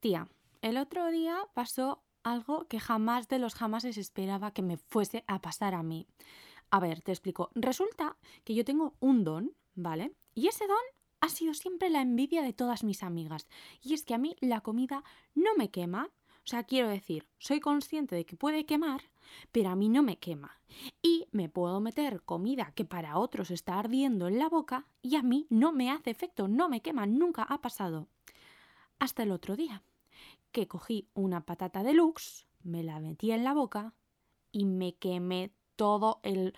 Tía, el otro día pasó algo que jamás de los jamás esperaba que me fuese a pasar a mí. A ver, te explico. Resulta que yo tengo un don, ¿vale? Y ese don ha sido siempre la envidia de todas mis amigas. Y es que a mí la comida no me quema. O sea, quiero decir, soy consciente de que puede quemar, pero a mí no me quema. Y me puedo meter comida que para otros está ardiendo en la boca y a mí no me hace efecto, no me quema, nunca ha pasado. Hasta el otro día que cogí una patata deluxe, me la metí en la boca y me quemé todo el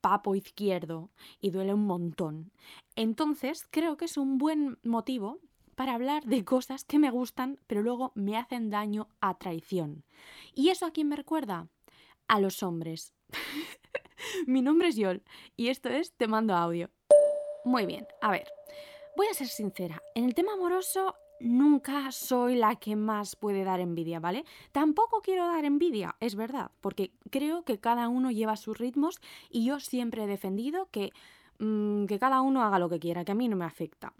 papo izquierdo y duele un montón. Entonces, creo que es un buen motivo para hablar de cosas que me gustan, pero luego me hacen daño a traición. ¿Y eso a quién me recuerda? A los hombres. Mi nombre es Yol y esto es Te mando audio. Muy bien, a ver, voy a ser sincera. En el tema amoroso nunca soy la que más puede dar envidia, ¿vale? Tampoco quiero dar envidia, es verdad, porque creo que cada uno lleva sus ritmos y yo siempre he defendido que, mm, que cada uno haga lo que quiera, que a mí no me afecta.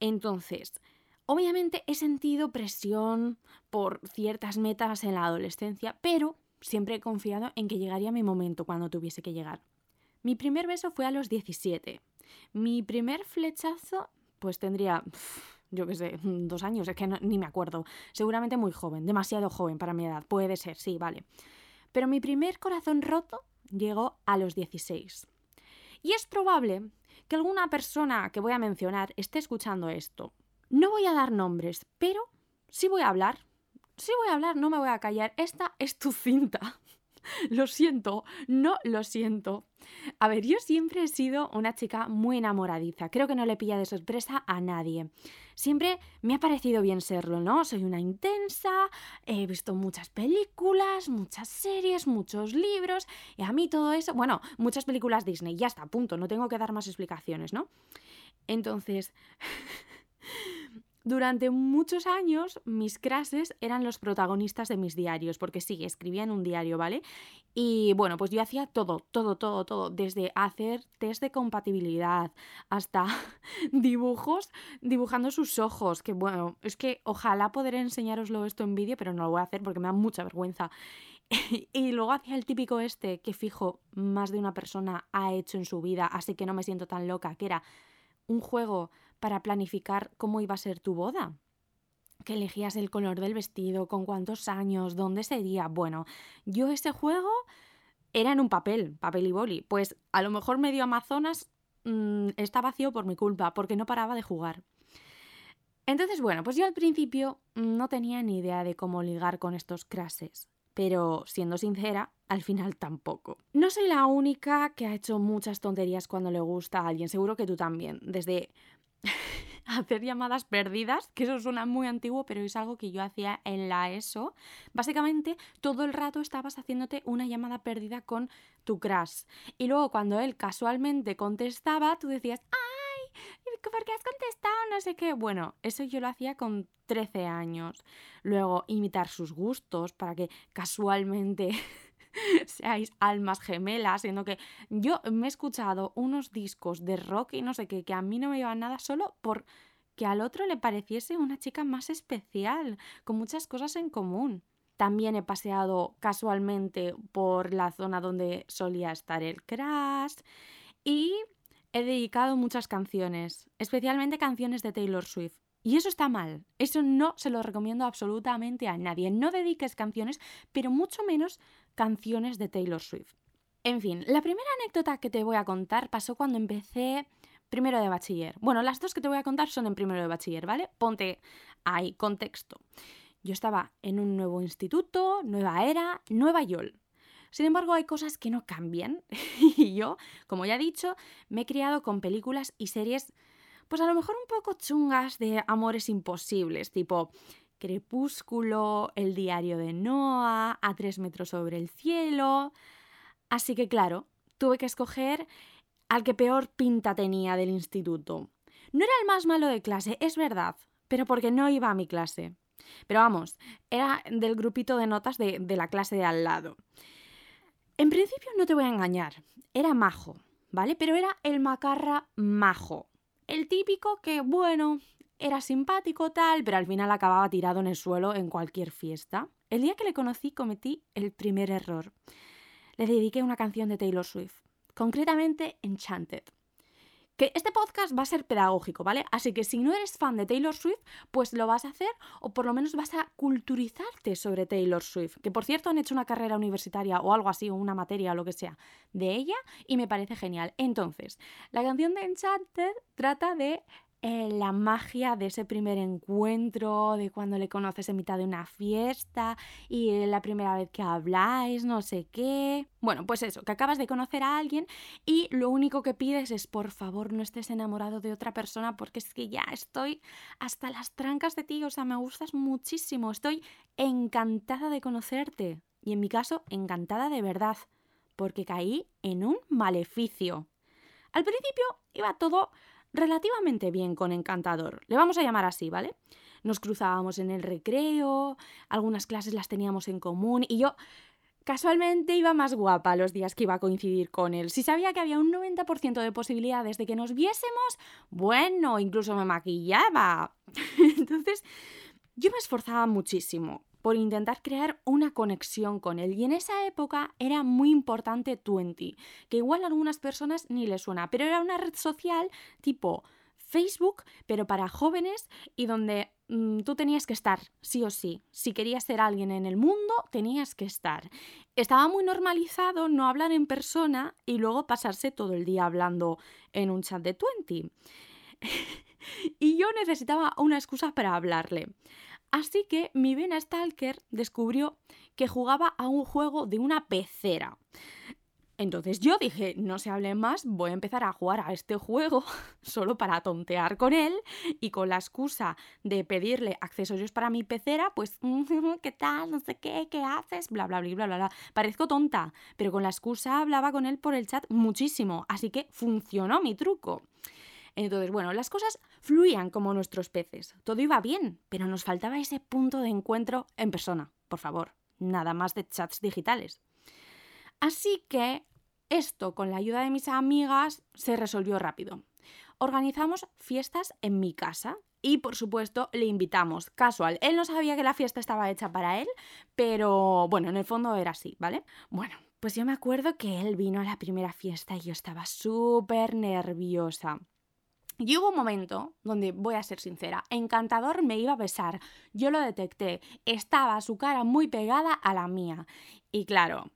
Entonces, obviamente he sentido presión por ciertas metas en la adolescencia, pero siempre he confiado en que llegaría mi momento cuando tuviese que llegar. Mi primer beso fue a los 17. Mi primer flechazo, pues tendría yo qué sé, dos años, es que ni me acuerdo. Seguramente muy joven, demasiado joven para mi edad, puede ser, sí, vale. Pero mi primer corazón roto llegó a los 16. Y es probable que alguna persona que voy a mencionar esté escuchando esto. No voy a dar nombres, pero sí voy a hablar. Sí voy a hablar, no me voy a callar. Esta es tu cinta. lo siento, no lo siento. A ver, yo siempre he sido una chica muy enamoradiza. Creo que no le pilla de sorpresa a nadie. Siempre me ha parecido bien serlo, ¿no? Soy una intensa, he visto muchas películas, muchas series, muchos libros, y a mí todo eso, bueno, muchas películas Disney, ya está, punto, no tengo que dar más explicaciones, ¿no? Entonces, Durante muchos años mis crases eran los protagonistas de mis diarios, porque sí, escribía en un diario, ¿vale? Y bueno, pues yo hacía todo, todo, todo, todo, desde hacer test de compatibilidad hasta dibujos, dibujando sus ojos, que bueno, es que ojalá poder enseñaroslo esto en vídeo, pero no lo voy a hacer porque me da mucha vergüenza. y luego hacía el típico este que fijo más de una persona ha hecho en su vida, así que no me siento tan loca, que era un juego para planificar cómo iba a ser tu boda. Que elegías el color del vestido, con cuántos años, dónde sería. Bueno, yo ese juego era en un papel, papel y boli. Pues a lo mejor medio Amazonas mm, está vacío por mi culpa, porque no paraba de jugar. Entonces, bueno, pues yo al principio no tenía ni idea de cómo ligar con estos crases, pero siendo sincera, al final tampoco. No soy la única que ha hecho muchas tonterías cuando le gusta a alguien, seguro que tú también, desde hacer llamadas perdidas, que eso suena muy antiguo, pero es algo que yo hacía en la ESO. Básicamente, todo el rato estabas haciéndote una llamada perdida con tu crush. Y luego cuando él casualmente contestaba, tú decías, ¡ay! ¿Por qué has contestado? No sé qué. Bueno, eso yo lo hacía con 13 años. Luego, imitar sus gustos para que casualmente seáis almas gemelas, siendo que yo me he escuchado unos discos de rock y no sé qué, que a mí no me iban nada solo por que al otro le pareciese una chica más especial, con muchas cosas en común. También he paseado casualmente por la zona donde solía estar el crash y he dedicado muchas canciones, especialmente canciones de Taylor Swift. Y eso está mal. Eso no se lo recomiendo absolutamente a nadie. No dediques canciones, pero mucho menos canciones de Taylor Swift. En fin, la primera anécdota que te voy a contar pasó cuando empecé primero de bachiller. Bueno, las dos que te voy a contar son en primero de bachiller, ¿vale? Ponte ahí contexto. Yo estaba en un nuevo instituto, nueva era, nueva YOL. Sin embargo, hay cosas que no cambian. y yo, como ya he dicho, me he criado con películas y series pues a lo mejor un poco chungas de amores imposibles, tipo Crepúsculo, El diario de Noah, A tres metros sobre el cielo. Así que claro, tuve que escoger al que peor pinta tenía del instituto. No era el más malo de clase, es verdad, pero porque no iba a mi clase. Pero vamos, era del grupito de notas de, de la clase de al lado. En principio no te voy a engañar, era majo, ¿vale? Pero era el macarra majo. El típico que, bueno, era simpático tal, pero al final acababa tirado en el suelo en cualquier fiesta. El día que le conocí cometí el primer error. Le dediqué una canción de Taylor Swift, concretamente Enchanted. Que este podcast va a ser pedagógico, ¿vale? Así que si no eres fan de Taylor Swift, pues lo vas a hacer o por lo menos vas a culturizarte sobre Taylor Swift. Que por cierto han hecho una carrera universitaria o algo así, o una materia o lo que sea, de ella y me parece genial. Entonces, la canción de Enchanted trata de eh, la magia de ese primer encuentro, de cuando le conoces en mitad de una fiesta y la primera vez que habláis, no sé qué. Bueno, pues eso, que acabas de conocer a alguien y lo único que pides es por favor no estés enamorado de otra persona porque es que ya estoy hasta las trancas de ti, o sea, me gustas muchísimo, estoy encantada de conocerte y en mi caso encantada de verdad porque caí en un maleficio. Al principio iba todo relativamente bien con Encantador. Le vamos a llamar así, ¿vale? Nos cruzábamos en el recreo, algunas clases las teníamos en común y yo casualmente iba más guapa los días que iba a coincidir con él. Si sabía que había un 90% de posibilidades de que nos viésemos, bueno, incluso me maquillaba. Entonces, yo me esforzaba muchísimo por intentar crear una conexión con él. Y en esa época era muy importante Twenty, que igual a algunas personas ni les suena, pero era una red social tipo Facebook, pero para jóvenes y donde mm, tú tenías que estar, sí o sí. Si querías ser alguien en el mundo, tenías que estar. Estaba muy normalizado no hablar en persona y luego pasarse todo el día hablando en un chat de Twenty. y yo necesitaba una excusa para hablarle. Así que mi vena Stalker descubrió que jugaba a un juego de una pecera. Entonces yo dije, no se hable más, voy a empezar a jugar a este juego solo para tontear con él y con la excusa de pedirle accesorios para mi pecera, pues, ¿qué tal? No sé qué, ¿qué haces? Bla, bla, bla, bla, bla, bla. Parezco tonta, pero con la excusa hablaba con él por el chat muchísimo, así que funcionó mi truco. Entonces, bueno, las cosas fluían como nuestros peces. Todo iba bien, pero nos faltaba ese punto de encuentro en persona, por favor. Nada más de chats digitales. Así que esto, con la ayuda de mis amigas, se resolvió rápido. Organizamos fiestas en mi casa y por supuesto le invitamos casual. Él no sabía que la fiesta estaba hecha para él, pero bueno, en el fondo era así, ¿vale? Bueno, pues yo me acuerdo que él vino a la primera fiesta y yo estaba súper nerviosa. Y hubo un momento donde, voy a ser sincera, Encantador me iba a besar. Yo lo detecté. Estaba su cara muy pegada a la mía. Y claro,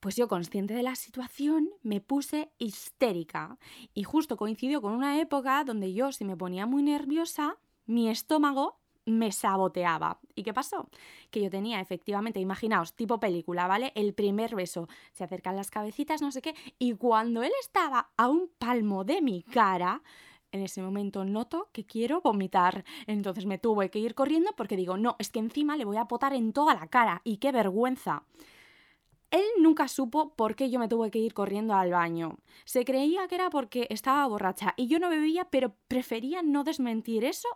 pues yo consciente de la situación me puse histérica. Y justo coincidió con una época donde yo, si me ponía muy nerviosa, mi estómago me saboteaba. ¿Y qué pasó? Que yo tenía efectivamente, imaginaos, tipo película, ¿vale? El primer beso, se acercan las cabecitas, no sé qué, y cuando él estaba a un palmo de mi cara, en ese momento noto que quiero vomitar. Entonces me tuve que ir corriendo porque digo, no, es que encima le voy a potar en toda la cara y qué vergüenza. Él nunca supo por qué yo me tuve que ir corriendo al baño. Se creía que era porque estaba borracha y yo no bebía, pero prefería no desmentir eso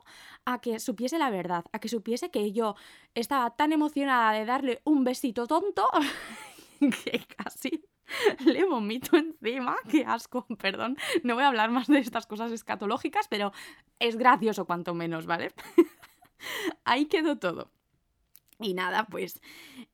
a que supiese la verdad, a que supiese que yo estaba tan emocionada de darle un besito tonto que casi le vomito encima. Qué asco, perdón. No voy a hablar más de estas cosas escatológicas, pero es gracioso cuanto menos, ¿vale? Ahí quedó todo. Y nada, pues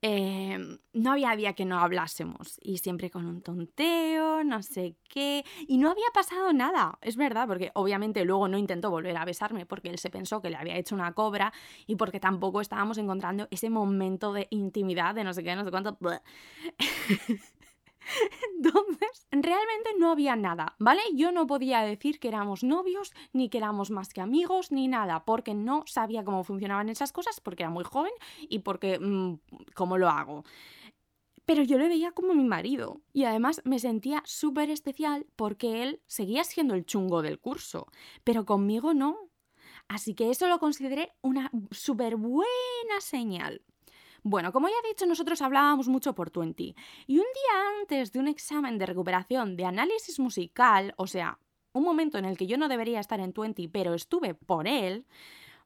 em, no había día que no hablásemos y siempre con un tonteo, no sé qué. Y no había pasado nada, es verdad, porque obviamente luego no intentó volver a besarme porque él se pensó que le había hecho una cobra y porque tampoco estábamos encontrando ese momento de intimidad, de no sé qué, no sé cuánto. Entonces, realmente no había nada, ¿vale? Yo no podía decir que éramos novios, ni que éramos más que amigos, ni nada, porque no sabía cómo funcionaban esas cosas, porque era muy joven y porque, mm, ¿cómo lo hago? Pero yo le veía como mi marido y además me sentía súper especial porque él seguía siendo el chungo del curso, pero conmigo no. Así que eso lo consideré una súper buena señal. Bueno, como ya he dicho, nosotros hablábamos mucho por Twenty. Y un día antes de un examen de recuperación de análisis musical, o sea, un momento en el que yo no debería estar en Twenty, pero estuve por él,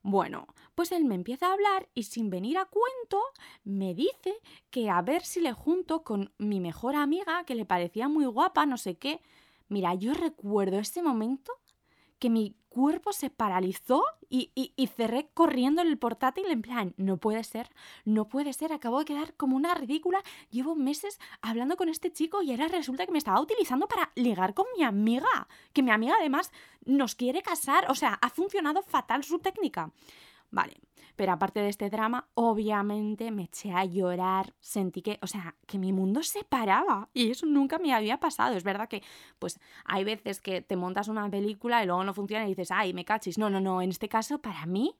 bueno, pues él me empieza a hablar y sin venir a cuento me dice que a ver si le junto con mi mejor amiga, que le parecía muy guapa, no sé qué. Mira, yo recuerdo ese momento que mi cuerpo se paralizó y, y, cerré corriendo en el portátil en plan, no puede ser, no puede ser, acabo de quedar como una ridícula, llevo meses hablando con este chico y ahora resulta que me estaba utilizando para ligar con mi amiga, que mi amiga además nos quiere casar, o sea, ha funcionado fatal su técnica. Vale, pero aparte de este drama, obviamente me eché a llorar, sentí que, o sea, que mi mundo se paraba y eso nunca me había pasado. Es verdad que, pues, hay veces que te montas una película y luego no funciona y dices, ay, me cachis. No, no, no, en este caso, para mí,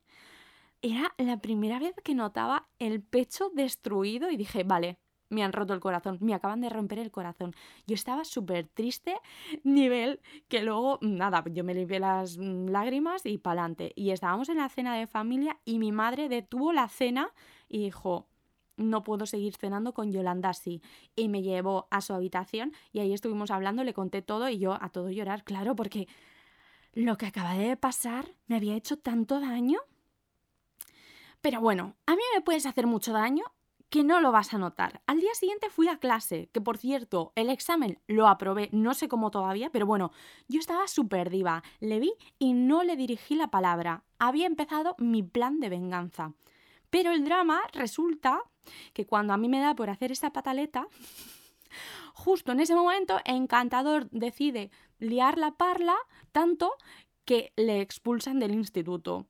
era la primera vez que notaba el pecho destruido y dije, vale, me han roto el corazón, me acaban de romper el corazón. Yo estaba súper triste, nivel que luego, nada, yo me limpié las mm, lágrimas y pa'lante. Y estábamos en la cena de familia y mi madre detuvo la cena y dijo, no puedo seguir cenando con Yolanda así. Y me llevó a su habitación y ahí estuvimos hablando, le conté todo y yo a todo llorar, claro, porque lo que acaba de pasar me había hecho tanto daño. Pero bueno, a mí me puedes hacer mucho daño que no lo vas a notar. Al día siguiente fui a clase, que por cierto, el examen lo aprobé, no sé cómo todavía, pero bueno, yo estaba súper diva, le vi y no le dirigí la palabra. Había empezado mi plan de venganza. Pero el drama resulta que cuando a mí me da por hacer esta pataleta, justo en ese momento Encantador decide liar la parla tanto que le expulsan del instituto.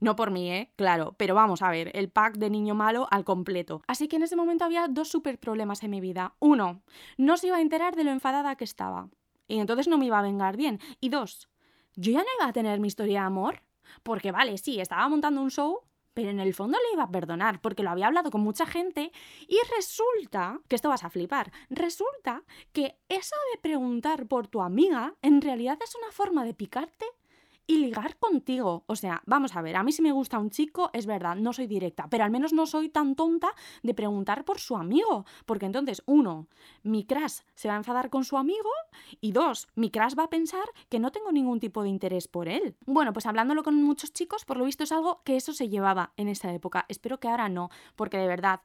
No por mí, ¿eh? Claro, pero vamos a ver, el pack de niño malo al completo. Así que en ese momento había dos super problemas en mi vida. Uno, no se iba a enterar de lo enfadada que estaba. Y entonces no me iba a vengar bien. Y dos, yo ya no iba a tener mi historia de amor. Porque vale, sí, estaba montando un show, pero en el fondo le iba a perdonar porque lo había hablado con mucha gente y resulta, que esto vas a flipar, resulta que eso de preguntar por tu amiga en realidad es una forma de picarte y ligar contigo. O sea, vamos a ver, a mí si me gusta un chico, es verdad, no soy directa, pero al menos no soy tan tonta de preguntar por su amigo. Porque entonces, uno, mi crush se va a enfadar con su amigo y dos, mi crush va a pensar que no tengo ningún tipo de interés por él. Bueno, pues hablándolo con muchos chicos, por lo visto es algo que eso se llevaba en esa época. Espero que ahora no, porque de verdad,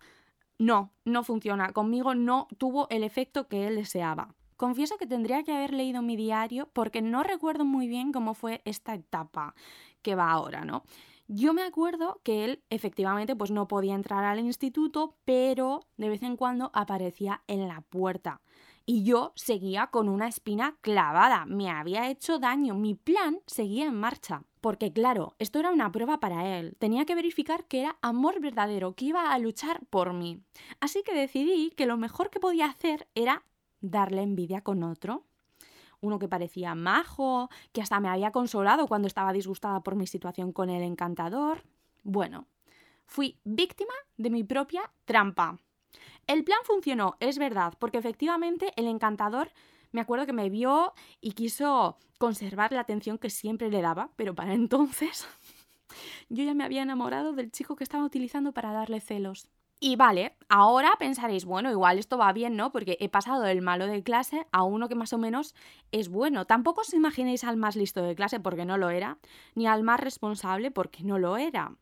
no, no funciona. Conmigo no tuvo el efecto que él deseaba. Confieso que tendría que haber leído mi diario porque no recuerdo muy bien cómo fue esta etapa que va ahora, ¿no? Yo me acuerdo que él efectivamente pues no podía entrar al instituto, pero de vez en cuando aparecía en la puerta. Y yo seguía con una espina clavada, me había hecho daño, mi plan seguía en marcha. Porque claro, esto era una prueba para él, tenía que verificar que era amor verdadero, que iba a luchar por mí. Así que decidí que lo mejor que podía hacer era darle envidia con otro. Uno que parecía majo, que hasta me había consolado cuando estaba disgustada por mi situación con el encantador. Bueno, fui víctima de mi propia trampa. El plan funcionó, es verdad, porque efectivamente el encantador me acuerdo que me vio y quiso conservar la atención que siempre le daba, pero para entonces yo ya me había enamorado del chico que estaba utilizando para darle celos. Y vale, ahora pensaréis, bueno, igual esto va bien, ¿no? Porque he pasado del malo de clase a uno que más o menos es bueno. Tampoco os imaginéis al más listo de clase porque no lo era, ni al más responsable porque no lo era.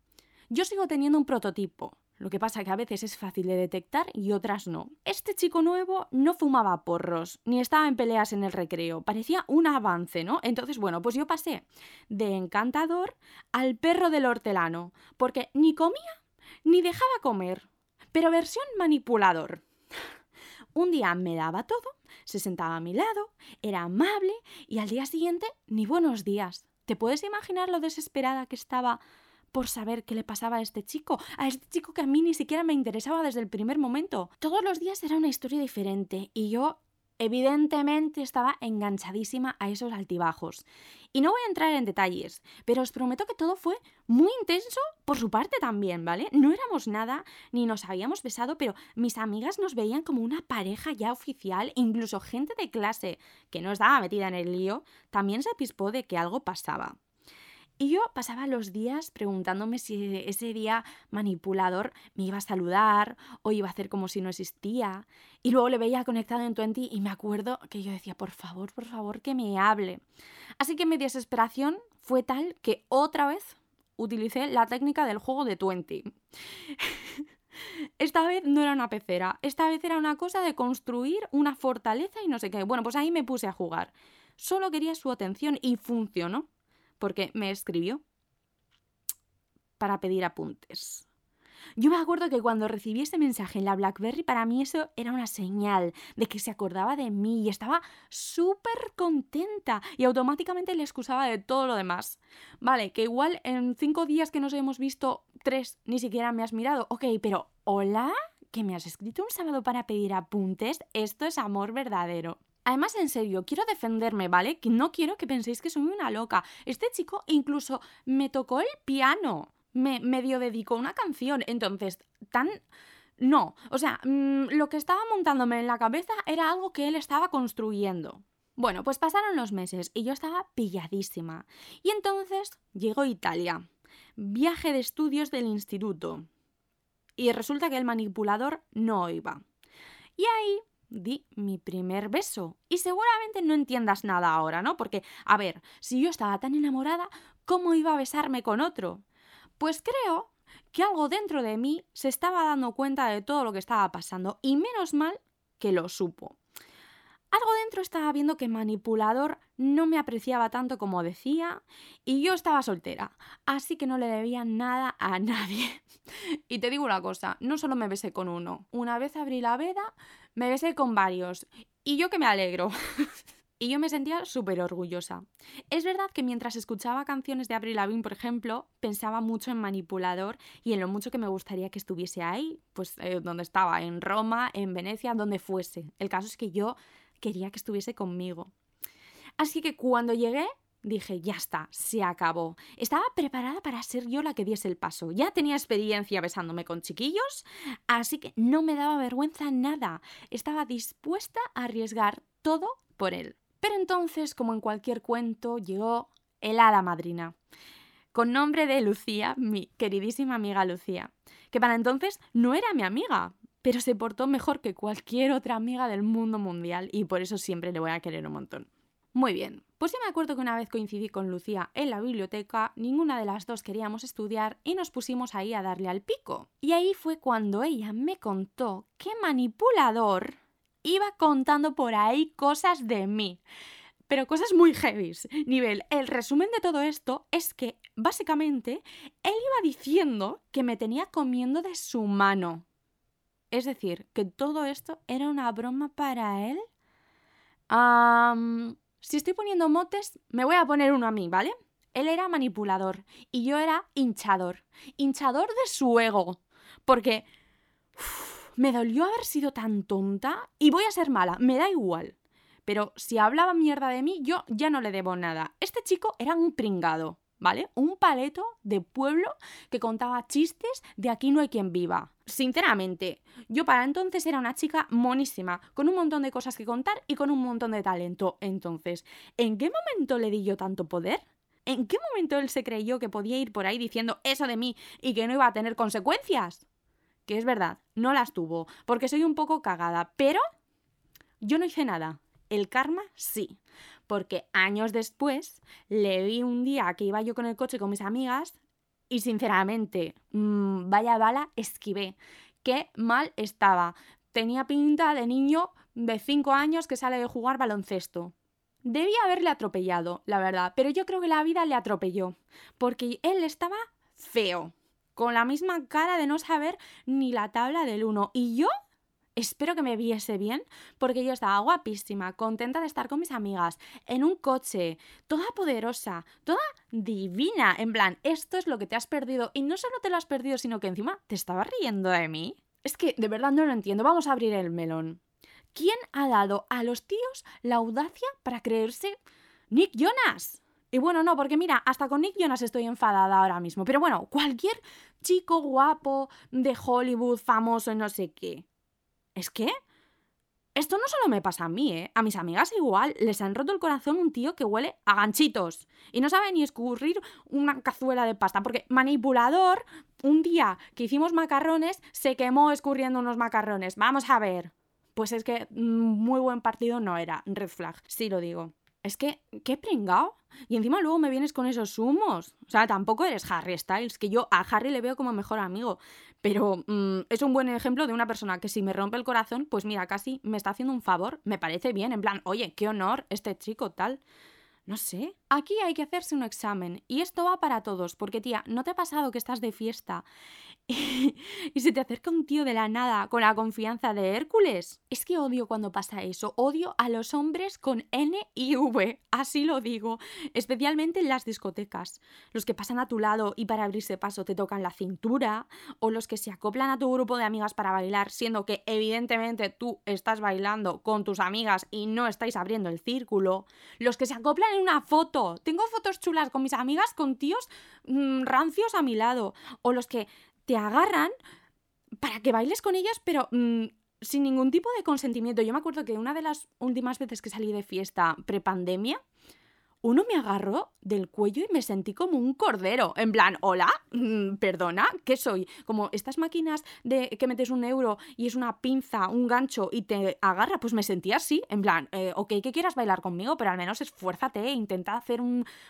Yo sigo teniendo un prototipo. Lo que pasa que a veces es fácil de detectar y otras no. Este chico nuevo no fumaba porros, ni estaba en peleas en el recreo. Parecía un avance, ¿no? Entonces, bueno, pues yo pasé de encantador al perro del hortelano, porque ni comía ni dejaba comer pero versión manipulador. Un día me daba todo, se sentaba a mi lado, era amable y al día siguiente ni buenos días. ¿Te puedes imaginar lo desesperada que estaba por saber qué le pasaba a este chico? A este chico que a mí ni siquiera me interesaba desde el primer momento. Todos los días era una historia diferente y yo Evidentemente estaba enganchadísima a esos altibajos. Y no voy a entrar en detalles, pero os prometo que todo fue muy intenso por su parte también, ¿vale? No éramos nada, ni nos habíamos besado, pero mis amigas nos veían como una pareja ya oficial, incluso gente de clase que no estaba metida en el lío, también se apispó de que algo pasaba. Y yo pasaba los días preguntándome si ese día manipulador me iba a saludar o iba a hacer como si no existía. Y luego le veía conectado en Twenty y me acuerdo que yo decía, por favor, por favor, que me hable. Así que mi desesperación fue tal que otra vez utilicé la técnica del juego de Twenty. Esta vez no era una pecera, esta vez era una cosa de construir una fortaleza y no sé qué. Bueno, pues ahí me puse a jugar. Solo quería su atención y funcionó porque me escribió para pedir apuntes. Yo me acuerdo que cuando recibí ese mensaje en la BlackBerry, para mí eso era una señal de que se acordaba de mí y estaba súper contenta y automáticamente le excusaba de todo lo demás. Vale, que igual en cinco días que nos hemos visto, tres, ni siquiera me has mirado. Ok, pero ¿hola? ¿Que me has escrito un sábado para pedir apuntes? Esto es amor verdadero. Además, en serio, quiero defenderme, ¿vale? Que no quiero que penséis que soy una loca. Este chico incluso me tocó el piano me medio dedicó una canción. Entonces, tan... No, o sea, mm, lo que estaba montándome en la cabeza era algo que él estaba construyendo. Bueno, pues pasaron los meses y yo estaba pilladísima. Y entonces llegó Italia. Viaje de estudios del instituto. Y resulta que el manipulador no iba. Y ahí di mi primer beso. Y seguramente no entiendas nada ahora, ¿no? Porque, a ver, si yo estaba tan enamorada, ¿cómo iba a besarme con otro? Pues creo que algo dentro de mí se estaba dando cuenta de todo lo que estaba pasando y menos mal que lo supo. Algo dentro estaba viendo que manipulador no me apreciaba tanto como decía y yo estaba soltera, así que no le debía nada a nadie. y te digo una cosa, no solo me besé con uno, una vez abrí la veda, me besé con varios y yo que me alegro. Y yo me sentía súper orgullosa. Es verdad que mientras escuchaba canciones de Avril Lavigne, por ejemplo, pensaba mucho en Manipulador y en lo mucho que me gustaría que estuviese ahí, pues eh, donde estaba, en Roma, en Venecia, donde fuese. El caso es que yo quería que estuviese conmigo. Así que cuando llegué, dije, ya está, se acabó. Estaba preparada para ser yo la que diese el paso. Ya tenía experiencia besándome con chiquillos, así que no me daba vergüenza nada. Estaba dispuesta a arriesgar todo por él. Pero entonces, como en cualquier cuento, llegó el hada madrina, con nombre de Lucía, mi queridísima amiga Lucía, que para entonces no era mi amiga, pero se portó mejor que cualquier otra amiga del mundo mundial y por eso siempre le voy a querer un montón. Muy bien, pues yo me acuerdo que una vez coincidí con Lucía en la biblioteca, ninguna de las dos queríamos estudiar y nos pusimos ahí a darle al pico. Y ahí fue cuando ella me contó que manipulador iba contando por ahí cosas de mí. Pero cosas muy heavy. Nivel, el resumen de todo esto es que, básicamente, él iba diciendo que me tenía comiendo de su mano. Es decir, que todo esto era una broma para él. si estoy poniendo motes, me voy a poner uno a mí, ¿vale? Él era manipulador y yo era hinchador. Hinchador de su ego. Porque me dolió haber sido tan tonta y voy a ser mala, me da igual. Pero si hablaba mierda de mí, yo ya no le debo nada. Este chico era un pringado, ¿vale? Un paleto de pueblo que contaba chistes de aquí no hay quien viva. Sinceramente, yo para entonces era una chica monísima, con un montón de cosas que contar y con un montón de talento. Entonces, ¿en qué momento le di yo tanto poder? ¿En qué momento él se creyó que podía ir por ahí diciendo eso de mí y que no iba a tener consecuencias? que es verdad, no las tuvo, porque soy un poco cagada, pero yo no hice nada. El karma sí, porque años después le vi un día que iba yo con el coche con mis amigas y sinceramente, mmm, vaya bala, esquivé. Qué mal estaba. Tenía pinta de niño de 5 años que sale de jugar baloncesto. Debía haberle atropellado, la verdad, pero yo creo que la vida le atropelló, porque él estaba feo con la misma cara de no saber ni la tabla del 1. Y yo espero que me viese bien, porque yo estaba guapísima, contenta de estar con mis amigas, en un coche, toda poderosa, toda divina. En plan, esto es lo que te has perdido. Y no solo te lo has perdido, sino que encima te estabas riendo de mí. Es que de verdad no lo entiendo. Vamos a abrir el melón. ¿Quién ha dado a los tíos la audacia para creerse Nick Jonas? Y bueno, no, porque mira, hasta con Nick Jonas estoy enfadada ahora mismo. Pero bueno, cualquier chico guapo de Hollywood, famoso, no sé qué. Es que esto no solo me pasa a mí, ¿eh? A mis amigas igual les han roto el corazón un tío que huele a ganchitos y no sabe ni escurrir una cazuela de pasta, porque manipulador, un día que hicimos macarrones, se quemó escurriendo unos macarrones. Vamos a ver. Pues es que mm, muy buen partido no era, red flag, sí lo digo. Es que, qué pringao. Y encima luego me vienes con esos humos. O sea, tampoco eres Harry Styles, que yo a Harry le veo como mejor amigo. Pero mm, es un buen ejemplo de una persona que si me rompe el corazón, pues mira, casi me está haciendo un favor. Me parece bien, en plan, oye, qué honor este chico, tal. no sé. Aquí hay que hacerse un examen. Y esto va para todos, porque tía, ¿no te ha pasado que estás de fiesta y, se te acerca un tío de la nada con la confianza de Hércules? Es que odio cuando pasa eso. Odio a los hombres con N y V. Así lo digo. Especialmente en las discotecas. Los que pasan a tu lado y para abrirse paso te tocan la cintura. O los que se acoplan a tu grupo de amigas para bailar, siendo que evidentemente tú estás bailando con tus amigas y no estáis abriendo el círculo. Los que se acoplan en una foto. Tengo fotos chulas con mis amigas, con tíos mm, rancios a mi lado. O los que te agarran para que bailes con ellos, pero mm, sin ningún tipo de consentimiento. Yo me acuerdo que una de las últimas veces que salí de fiesta prepandemia, uno me agarró del cuello y me sentí como un cordero. En plan, hola, mm, perdona, ¿qué soy? Como estas máquinas de que metes un euro y es una pinza, un gancho y te agarra, pues me sentí así. En plan, eh, ok, que quieras bailar conmigo, pero al menos esfuérzate, e intenta hacer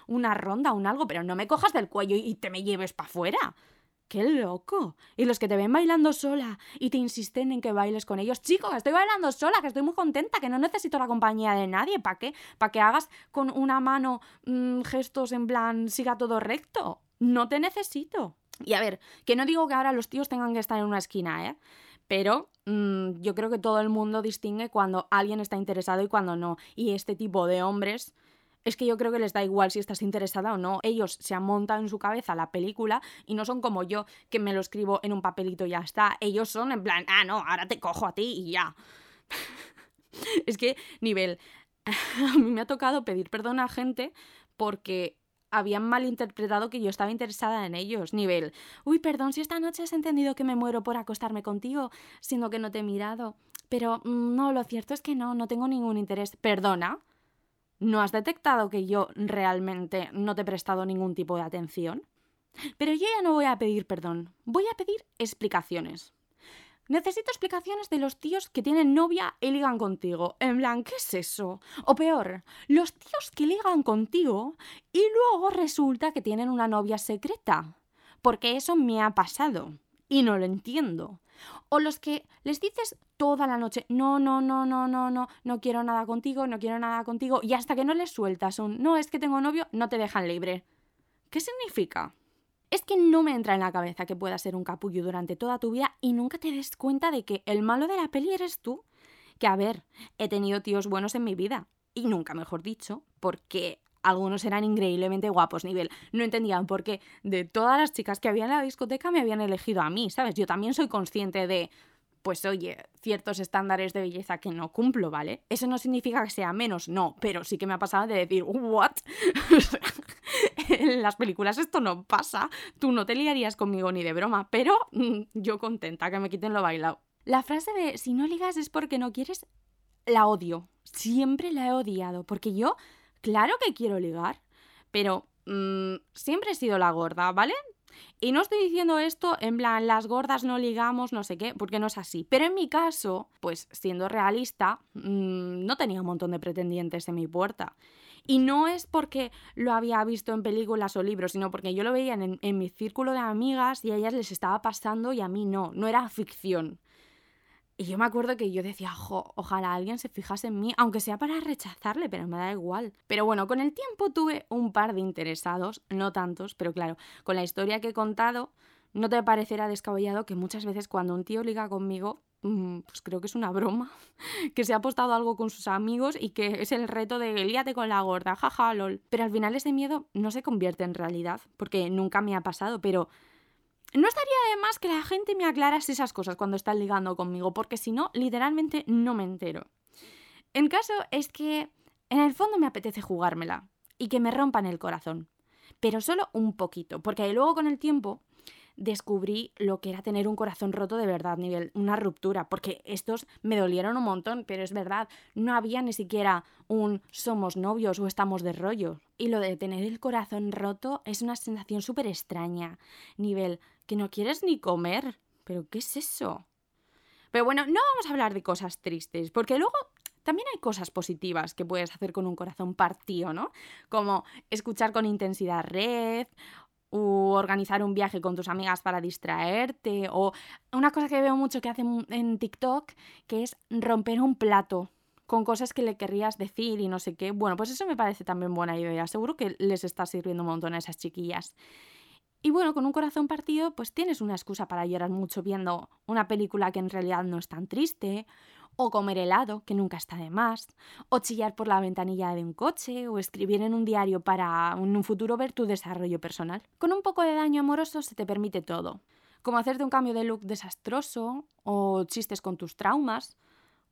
una ronda, un algo, pero no me cojas del cuello y te me lleves para afuera. ¡Qué loco! Y los que te ven bailando sola y te insisten en que bailes con ellos. Chicos, estoy bailando sola, que estoy muy contenta, que no necesito la compañía de nadie. ¿Para qué? ¿Para que hagas con una mano mm, gestos en plan siga todo recto? No te necesito. Y a ver, que no digo que ahora los tíos tengan que estar en una esquina, ¿eh? Pero mm, yo creo que todo el mundo distingue cuando alguien está interesado y cuando no. Y este tipo de hombres es que yo creo que les da igual si estás interesada o no. Ellos se han montado en su cabeza la película y no son como yo, que me lo escribo en un papelito y ya está. Ellos son en plan, ah, no, ahora te cojo a ti y ya. es que, nivel, a mí me ha tocado pedir perdón a gente porque habían malinterpretado que yo estaba interesada en ellos. Nivel, uy, perdón si esta noche has entendido que me muero por acostarme contigo, siendo que no te he mirado. Pero mm, no, lo cierto es que no, no tengo ningún interés. Perdona. ¿No has detectado que yo realmente no te he prestado ningún tipo de atención? Pero yo ya no voy a pedir perdón, voy a pedir explicaciones. Necesito explicaciones de los tíos que tienen novia y ligan contigo. En plan, ¿qué es eso? O peor, los tíos que ligan contigo y luego resulta que tienen una novia secreta. Porque eso me ha pasado y no lo entiendo. O los que les dices toda la noche, no, no, no, no, no, no, no quiero nada contigo, no quiero nada contigo, y hasta que no les sueltas un, no, es que tengo novio, no te dejan libre. ¿Qué significa? Es que no me entra en la cabeza que puedas ser un capullo durante toda tu vida y nunca te des cuenta de que el malo de la peli eres tú. Que a ver, he tenido tíos buenos en mi vida, y nunca mejor dicho, porque algunos eran increíblemente guapos, nivel. No entendían por qué de todas las chicas que había en la discoteca me habían elegido a mí, ¿sabes? Yo también soy consciente de, pues oye, ciertos estándares de belleza que no cumplo, ¿vale? Eso no significa que sea menos, no, pero sí que me ha pasado de decir, ¿what? en las películas esto no pasa, tú no te liarías conmigo ni de broma, pero mm, yo contenta que me quiten lo bailado. La frase de si no ligas es porque no quieres, la odio. Siempre la he odiado, porque yo Claro que quiero ligar, pero mm, siempre he sido la gorda, ¿vale? Y no estoy diciendo esto en plan, las gordas no ligamos, no sé qué, porque no es así. Pero en mi caso, pues siendo realista, mm, no tenía un montón de pretendientes en mi puerta. Y no es porque lo había visto en películas o libros, sino porque yo lo veía en, en mi círculo de amigas y a ellas les estaba pasando y a mí no, no era ficción. Y yo me acuerdo que yo decía, ojalá alguien se fijase en mí, aunque sea para rechazarle, pero me da igual. Pero bueno, con el tiempo tuve un par de interesados, no tantos, pero claro, con la historia que he contado, no te parecerá descabellado que muchas veces cuando un tío liga conmigo, mm, pues creo que es una broma, que se ha apostado algo con sus amigos y que es el reto de líate con la gorda, jaja, lol. Pero al final ese miedo no se convierte en realidad, porque nunca me ha pasado, pero no estaría de más que la gente me aclarase esas cosas cuando están ligando conmigo, porque si no, literalmente no me entero. En caso es que en el fondo me apetece jugármela y que me rompan el corazón, pero solo un poquito, porque luego con el tiempo descubrí lo que era tener un corazón roto de verdad, nivel una ruptura, porque estos me dolieron un montón, pero es verdad, no había ni siquiera un somos novios o estamos de rollo. Y lo de tener el corazón roto es una sensación súper extraña, nivel que no quieres ni comer. ¿Pero qué es eso? Pero bueno, no vamos a hablar de cosas tristes, porque luego también hay cosas positivas que puedes hacer con un corazón partido, ¿no? Como escuchar con intensidad red o organizar un viaje con tus amigas para distraerte, o una cosa que veo mucho que hacen en TikTok, que es romper un plato con cosas que le querrías decir y no sé qué. Bueno, pues eso me parece también buena idea. Seguro que les está sirviendo un montón a esas chiquillas. Y bueno, con un corazón partido, pues tienes una excusa para llorar mucho viendo una película que en realidad no es tan triste, o comer helado, que nunca está de más, o chillar por la ventanilla de un coche, o escribir en un diario para en un futuro ver tu desarrollo personal. Con un poco de daño amoroso se te permite todo, como hacerte un cambio de look desastroso, o chistes con tus traumas,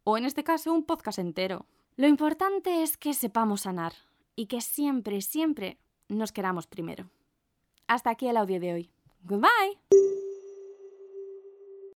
o en este caso un podcast entero. Lo importante es que sepamos sanar y que siempre, siempre nos queramos primero. Hasta aquí el audio de hoy. Goodbye.